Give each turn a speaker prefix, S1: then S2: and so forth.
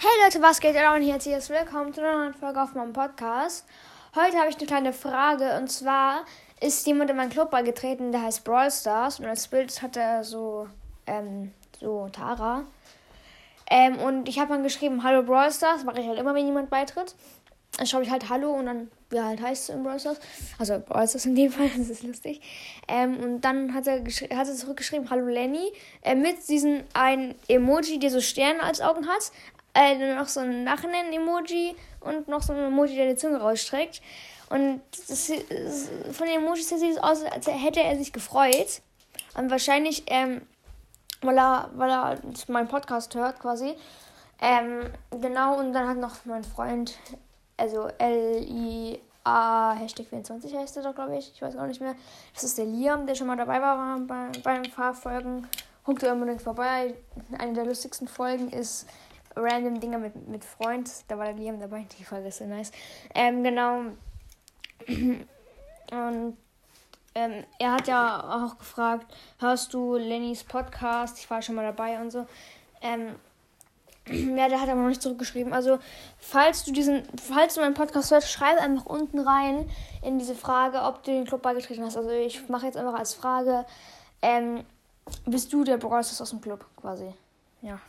S1: Hey Leute, was geht? Und herzliches Willkommen zu einer neuen Folge auf meinem Podcast. Heute habe ich eine kleine Frage und zwar ist jemand in meinen Club beigetreten, der heißt Brawl Stars und als Bild hat er so, ähm, so Tara. Ähm, und ich habe dann geschrieben, Hallo Brawl Stars, mache ich halt immer, wenn jemand beitritt. Dann schreibe ich halt Hallo und dann, wie halt heißt es in Brawl Stars. Also Brawl Stars in dem Fall, das ist lustig. Ähm, und dann hat er, hat er zurückgeschrieben, Hallo Lenny, äh, mit diesem ein Emoji, der so Sterne als Augen hat, äh, noch so ein Nachhinein-Emoji und noch so ein Emoji, der die Zunge rausstreckt. Und das, das, von den Emojis sieht es aus, als hätte er sich gefreut. Und wahrscheinlich, ähm, weil er, weil er meinen Podcast hört quasi. Ähm, genau, und dann hat noch mein Freund, also L-I-A, Hashtag 24 heißt er doch, glaube ich. Ich weiß gar nicht mehr. Das ist der Liam, der schon mal dabei war bei, beim Fahrfolgen. Guckt unbedingt vorbei. Eine der lustigsten Folgen ist random Dinger mit, mit Freund. Da war der Liam dabei. Die ist so nice. Ähm, genau. Und ähm, er hat ja auch gefragt, hörst du Lennys Podcast? Ich war schon mal dabei und so. Ähm, ja, der hat aber noch nicht zurückgeschrieben. Also, falls du diesen, falls du meinen Podcast hörst, schreib einfach unten rein in diese Frage, ob du den Club beigetreten hast. Also, ich mache jetzt einfach als Frage, ähm, bist du der Bros aus dem Club quasi? Ja.